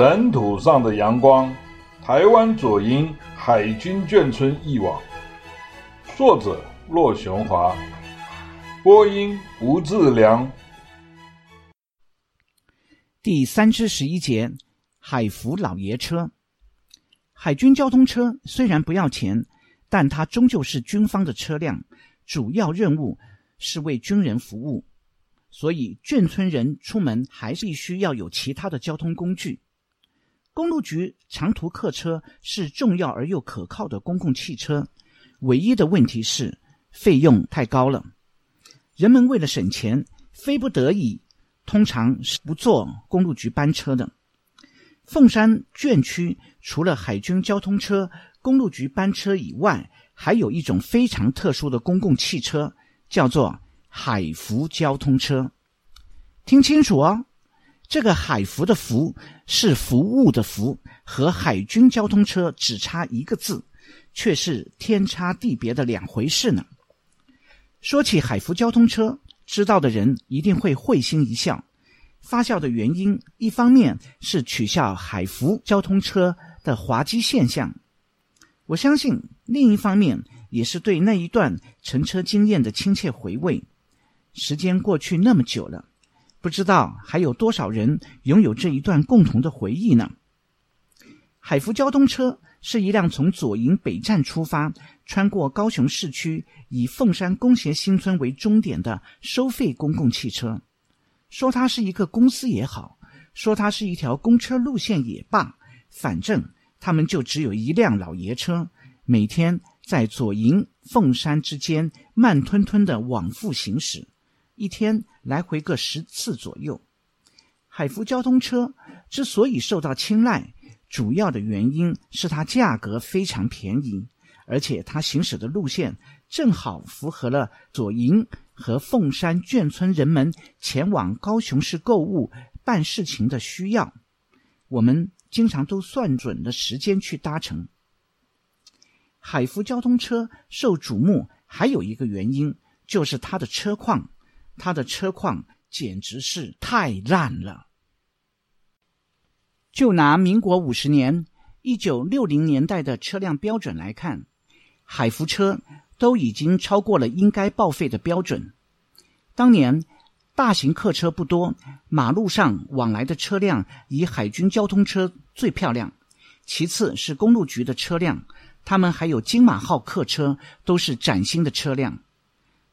尘土上的阳光，台湾左营海军眷村忆往，作者骆雄华，播音吴志良。第三之十一节，海福老爷车。海军交通车虽然不要钱，但它终究是军方的车辆，主要任务是为军人服务，所以眷村人出门还是必须要有其他的交通工具。公路局长途客车是重要而又可靠的公共汽车，唯一的问题是费用太高了。人们为了省钱，非不得已，通常是不坐公路局班车的。凤山眷区除了海军交通车、公路局班车以外，还有一种非常特殊的公共汽车，叫做海福交通车。听清楚哦。这个海福的福是服务的服，和海军交通车只差一个字，却是天差地别的两回事呢。说起海福交通车，知道的人一定会会心一笑。发笑的原因，一方面是取笑海福交通车的滑稽现象，我相信另一方面也是对那一段乘车经验的亲切回味。时间过去那么久了。不知道还有多少人拥有这一段共同的回忆呢？海福交通车是一辆从左营北站出发，穿过高雄市区，以凤山工协新村为终点的收费公共汽车。说它是一个公司也好，说它是一条公车路线也罢，反正他们就只有一辆老爷车，每天在左营、凤山之间慢吞吞的往复行驶。一天来回个十次左右。海福交通车之所以受到青睐，主要的原因是它价格非常便宜，而且它行驶的路线正好符合了左营和凤山眷村人们前往高雄市购物办事情的需要。我们经常都算准了时间去搭乘。海福交通车受瞩目，还有一个原因就是它的车况。他的车况简直是太烂了。就拿民国五十年、一九六零年代的车辆标准来看，海福车都已经超过了应该报废的标准。当年大型客车不多，马路上往来的车辆以海军交通车最漂亮，其次是公路局的车辆，他们还有金马号客车，都是崭新的车辆。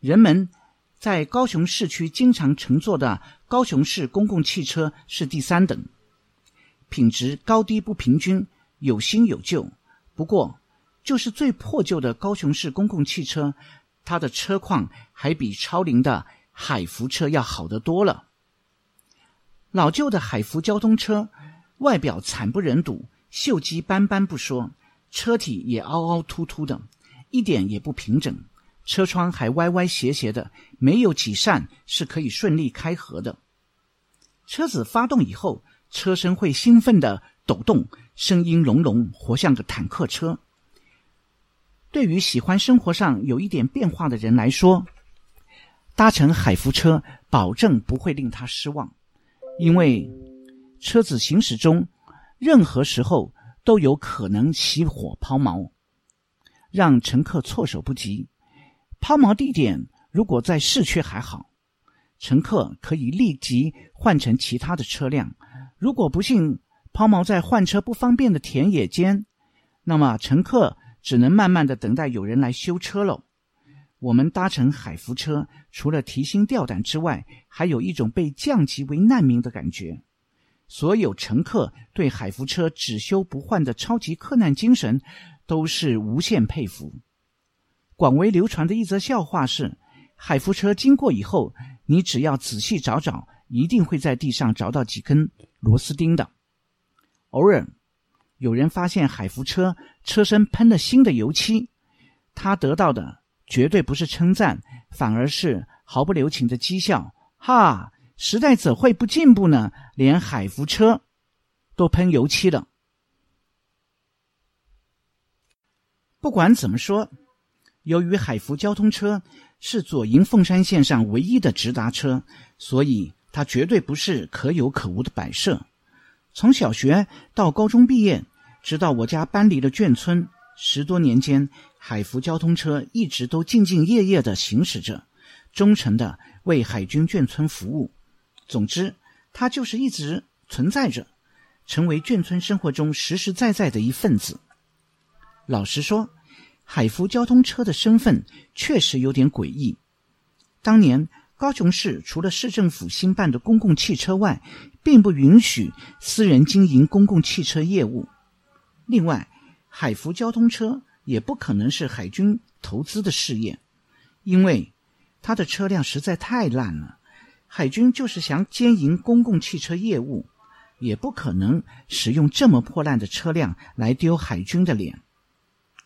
人们。在高雄市区经常乘坐的高雄市公共汽车是第三等，品质高低不平均，有新有旧。不过，就是最破旧的高雄市公共汽车，它的车况还比超龄的海福车要好得多了。老旧的海福交通车外表惨不忍睹，锈迹斑斑不说，车体也凹凹凸凸的，一点也不平整。车窗还歪歪斜斜的，没有几扇是可以顺利开合的。车子发动以后，车身会兴奋地抖动，声音隆隆，活像个坦克车。对于喜欢生活上有一点变化的人来说，搭乘海福车保证不会令他失望，因为车子行驶中，任何时候都有可能熄火抛锚，让乘客措手不及。抛锚地点如果在市区还好，乘客可以立即换成其他的车辆；如果不幸抛锚在换车不方便的田野间，那么乘客只能慢慢的等待有人来修车喽。我们搭乘海福车，除了提心吊胆之外，还有一种被降级为难民的感觉。所有乘客对海福车只修不换的超级克难精神，都是无限佩服。广为流传的一则笑话是：海福车经过以后，你只要仔细找找，一定会在地上找到几根螺丝钉的。偶尔有人发现海福车车身喷了新的油漆，他得到的绝对不是称赞，反而是毫不留情的讥笑。哈，时代怎会不进步呢？连海福车都喷油漆了。不管怎么说。由于海福交通车是左营凤山线上唯一的直达车，所以它绝对不是可有可无的摆设。从小学到高中毕业，直到我家搬离了眷村，十多年间，海福交通车一直都兢兢业业地行驶着，忠诚地为海军眷村服务。总之，它就是一直存在着，成为眷村生活中实实在在的一份子。老实说，海福交通车的身份确实有点诡异。当年高雄市除了市政府新办的公共汽车外，并不允许私人经营公共汽车业务。另外，海福交通车也不可能是海军投资的事业，因为它的车辆实在太烂了。海军就是想兼营公共汽车业务，也不可能使用这么破烂的车辆来丢海军的脸。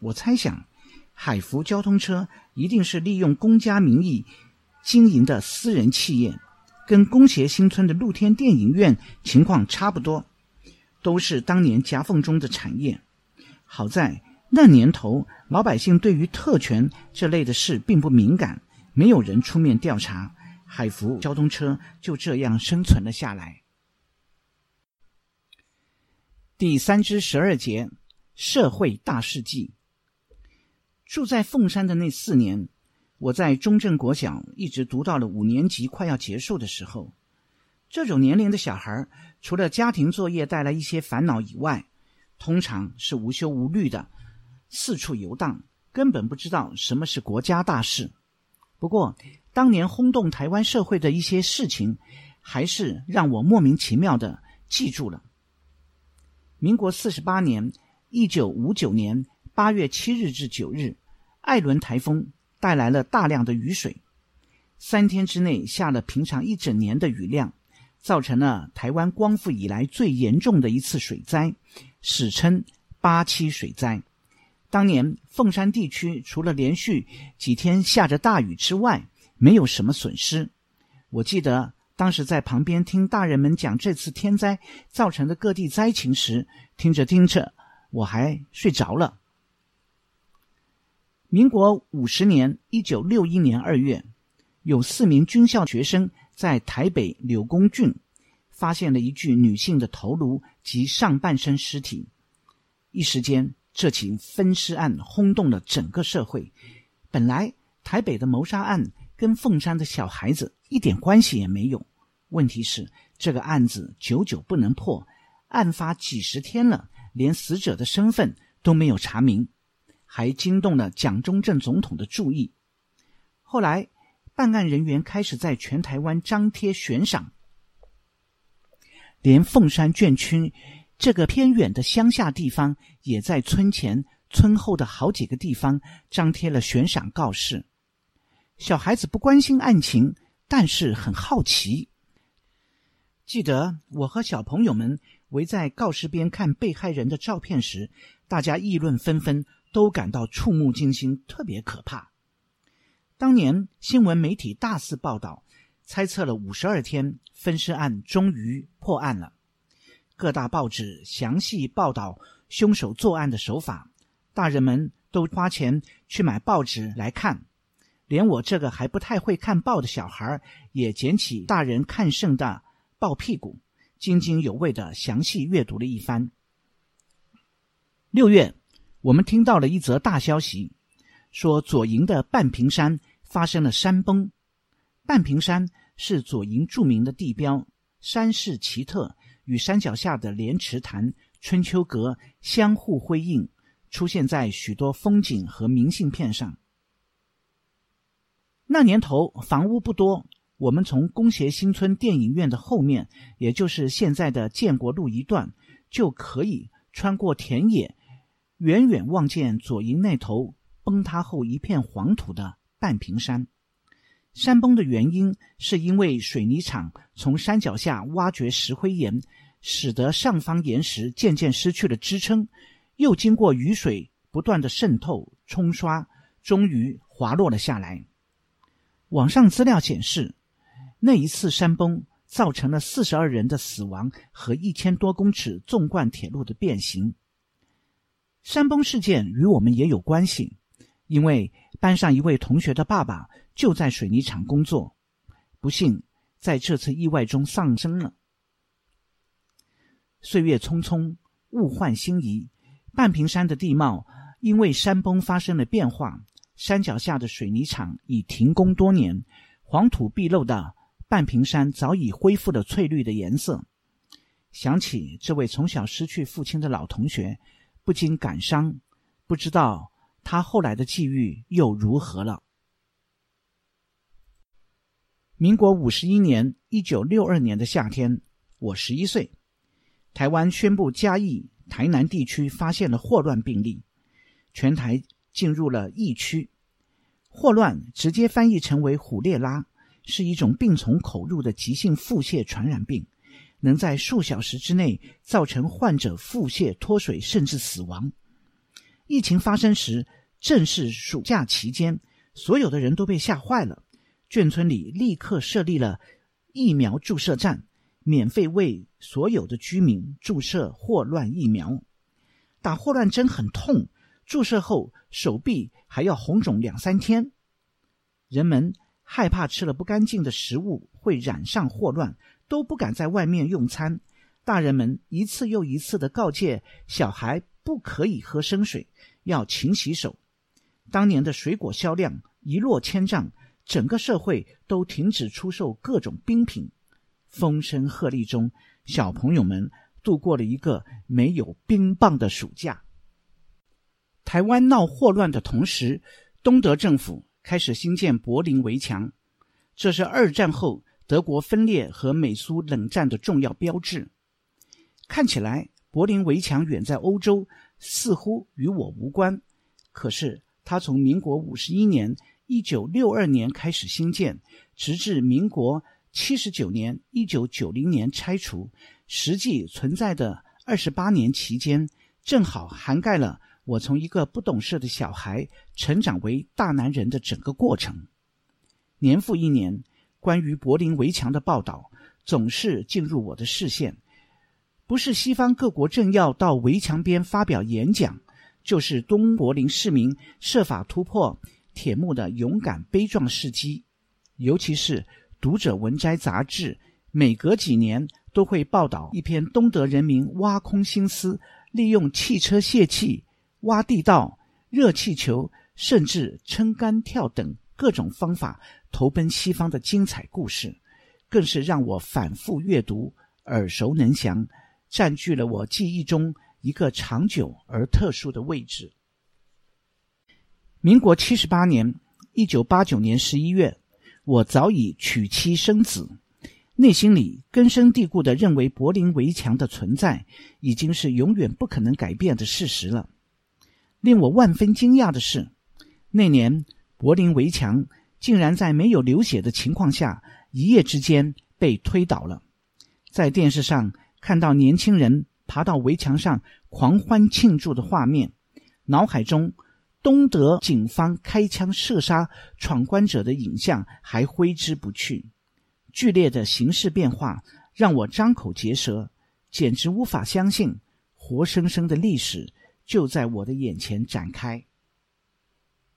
我猜想，海福交通车一定是利用公家名义经营的私人企业，跟工协新村的露天电影院情况差不多，都是当年夹缝中的产业。好在那年头，老百姓对于特权这类的事并不敏感，没有人出面调查，海福交通车就这样生存了下来。第三之十二节，社会大事记。住在凤山的那四年，我在中正国小一直读到了五年级快要结束的时候。这种年龄的小孩，除了家庭作业带来一些烦恼以外，通常是无忧无虑的四处游荡，根本不知道什么是国家大事。不过，当年轰动台湾社会的一些事情，还是让我莫名其妙的记住了。民国四十八年（一九五九年）。八月七日至九日，艾伦台风带来了大量的雨水，三天之内下了平常一整年的雨量，造成了台湾光复以来最严重的一次水灾，史称“八七水灾”。当年凤山地区除了连续几天下着大雨之外，没有什么损失。我记得当时在旁边听大人们讲这次天灾造成的各地灾情时，听着听着，我还睡着了。民国五十年（一九六一年二月），有四名军校学生在台北柳公郡发现了一具女性的头颅及上半身尸体。一时间，这起分尸案轰动了整个社会。本来台北的谋杀案跟凤山的小孩子一点关系也没有。问题是，这个案子久久不能破，案发几十天了，连死者的身份都没有查明。还惊动了蒋中正总统的注意。后来，办案人员开始在全台湾张贴悬赏，连凤山眷区这个偏远的乡下地方，也在村前、村后的好几个地方张贴了悬赏告示。小孩子不关心案情，但是很好奇。记得我和小朋友们围在告示边看被害人的照片时，大家议论纷纷。都感到触目惊心，特别可怕。当年新闻媒体大肆报道，猜测了五十二天，分尸案终于破案了。各大报纸详细报道凶手作案的手法，大人们都花钱去买报纸来看。连我这个还不太会看报的小孩，也捡起大人看剩的报屁股，津津有味的详细阅读了一番。六月。我们听到了一则大消息，说左营的半屏山发生了山崩。半屏山是左营著名的地标，山势奇特，与山脚下的莲池潭、春秋阁相互辉映，出现在许多风景和明信片上。那年头房屋不多，我们从工协新村电影院的后面，也就是现在的建国路一段，就可以穿过田野。远远望见左营那头崩塌后一片黄土的半屏山，山崩的原因是因为水泥厂从山脚下挖掘石灰岩，使得上方岩石渐渐失去了支撑，又经过雨水不断的渗透冲刷，终于滑落了下来。网上资料显示，那一次山崩造成了四十二人的死亡和一千多公尺纵贯铁路的变形。山崩事件与我们也有关系，因为班上一位同学的爸爸就在水泥厂工作，不幸在这次意外中丧生了。岁月匆匆，物换星移，半屏山的地貌因为山崩发生了变化，山脚下的水泥厂已停工多年，黄土毕露的半屏山早已恢复了翠绿的颜色。想起这位从小失去父亲的老同学，不禁感伤，不知道他后来的际遇又如何了。民国五十一年，一九六二年的夏天，我十一岁，台湾宣布嘉义、台南地区发现了霍乱病例，全台进入了疫区。霍乱直接翻译成为虎烈拉，是一种病从口入的急性腹泻传染病，能在数小时之内造成患者腹泻脱水甚至死亡。疫情发生时正是暑假期间，所有的人都被吓坏了。眷村里立刻设立了疫苗注射站，免费为所有的居民注射霍乱疫苗。打霍乱针很痛，注射后手臂还要红肿两三天。人们害怕吃了不干净的食物会染上霍乱，都不敢在外面用餐。大人们一次又一次的告诫小孩不可以喝生水，要勤洗手。当年的水果销量一落千丈。整个社会都停止出售各种冰品，风声鹤唳中，小朋友们度过了一个没有冰棒的暑假。台湾闹霍乱的同时，东德政府开始兴建柏林围墙，这是二战后德国分裂和美苏冷战的重要标志。看起来柏林围墙远在欧洲，似乎与我无关，可是它从民国五十一年。一九六二年开始兴建，直至民国七十九年（一九九零年）拆除，实际存在的二十八年期间，正好涵盖了我从一个不懂事的小孩成长为大男人的整个过程。年复一年，关于柏林围墙的报道总是进入我的视线，不是西方各国政要到围墙边发表演讲，就是东柏林市民设法突破。铁幕的勇敢悲壮事迹，尤其是《读者文摘》杂志，每隔几年都会报道一篇东德人民挖空心思，利用汽车泄气、挖地道、热气球，甚至撑杆跳等各种方法投奔西方的精彩故事，更是让我反复阅读，耳熟能详，占据了我记忆中一个长久而特殊的位置。民国七十八年，一九八九年十一月，我早已娶妻生子，内心里根深蒂固地认为柏林围墙的存在已经是永远不可能改变的事实了。令我万分惊讶的是，那年柏林围墙竟然在没有流血的情况下，一夜之间被推倒了。在电视上看到年轻人爬到围墙上狂欢庆祝的画面，脑海中。东德警方开枪射杀闯关者的影像还挥之不去，剧烈的形势变化让我张口结舌，简直无法相信，活生生的历史就在我的眼前展开。